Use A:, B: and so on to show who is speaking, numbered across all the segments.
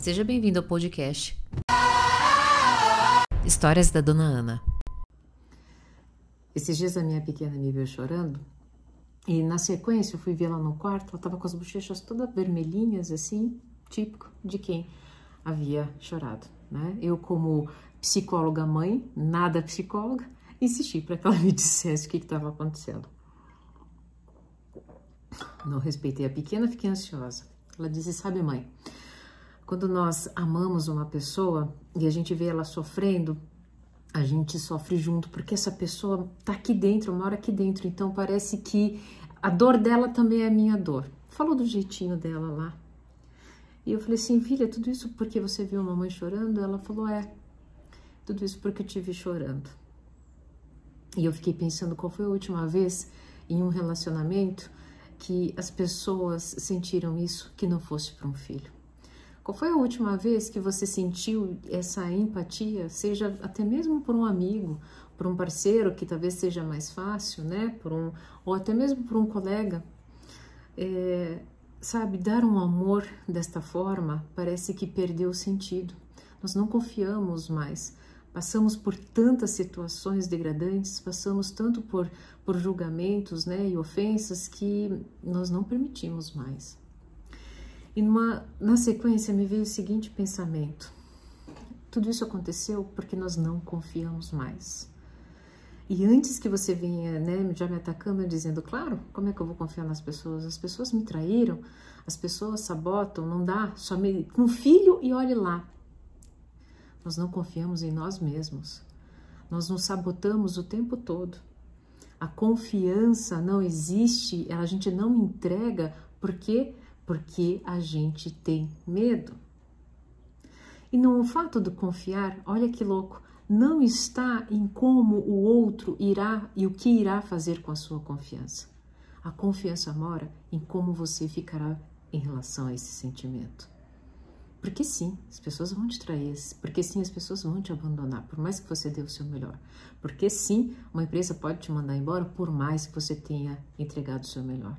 A: Seja bem-vindo ao podcast Histórias da Dona Ana.
B: Esses dias a minha pequena me viu chorando e na sequência eu fui ver ela no quarto, ela tava com as bochechas todas vermelhinhas assim, típico de quem havia chorado, né? Eu como psicóloga mãe, nada psicóloga, insisti para que ela me dissesse o que estava acontecendo. Não respeitei a pequena, fiquei ansiosa. Ela disse: Sabe, mãe, quando nós amamos uma pessoa e a gente vê ela sofrendo, a gente sofre junto, porque essa pessoa tá aqui dentro, mora aqui dentro, então parece que a dor dela também é a minha dor. Falou do jeitinho dela lá. E eu falei assim, filha, tudo isso porque você viu a mamãe chorando? Ela falou, é, tudo isso porque eu te vi chorando. E eu fiquei pensando qual foi a última vez em um relacionamento que as pessoas sentiram isso que não fosse para um filho. Qual foi a última vez que você sentiu essa empatia, seja até mesmo por um amigo, por um parceiro que talvez seja mais fácil, né? Por um, ou até mesmo por um colega. É, sabe, dar um amor desta forma parece que perdeu o sentido. Nós não confiamos mais. Passamos por tantas situações degradantes, passamos tanto por, por julgamentos né, e ofensas que nós não permitimos mais. E numa, na sequência me veio o seguinte pensamento: tudo isso aconteceu porque nós não confiamos mais. E antes que você venha, né, já me atacando, dizendo, claro, como é que eu vou confiar nas pessoas? As pessoas me traíram, as pessoas sabotam, não dá, só me com filho e olhe lá. Nós não confiamos em nós mesmos. Nós nos sabotamos o tempo todo. A confiança não existe, a gente não entrega porque porque a gente tem medo. E não o fato de confiar, olha que louco, não está em como o outro irá e o que irá fazer com a sua confiança. A confiança mora em como você ficará em relação a esse sentimento. Porque sim, as pessoas vão te trair, porque sim, as pessoas vão te abandonar, por mais que você dê o seu melhor. Porque sim, uma empresa pode te mandar embora por mais que você tenha entregado o seu melhor.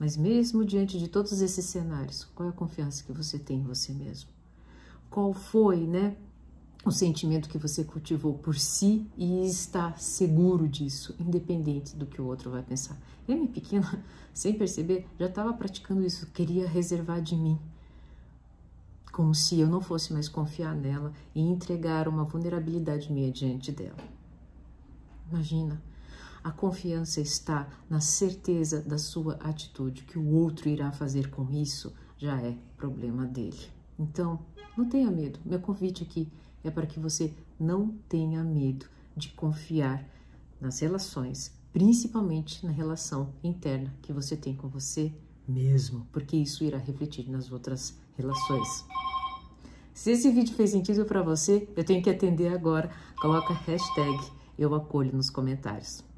B: Mas mesmo diante de todos esses cenários, qual é a confiança que você tem em você mesmo? Qual foi, né, o sentimento que você cultivou por si e está seguro disso, independente do que o outro vai pensar? Eu, minha pequena, sem perceber, já estava praticando isso, queria reservar de mim, como se eu não fosse mais confiar nela e entregar uma vulnerabilidade minha diante dela. Imagina, a confiança está na certeza da sua atitude, que o outro irá fazer com isso já é problema dele. Então, não tenha medo. Meu convite aqui é para que você não tenha medo de confiar nas relações, principalmente na relação interna que você tem com você mesmo, porque isso irá refletir nas outras relações. Se esse vídeo fez sentido para você, eu tenho que atender agora. Coloca hashtag eu acolho nos comentários.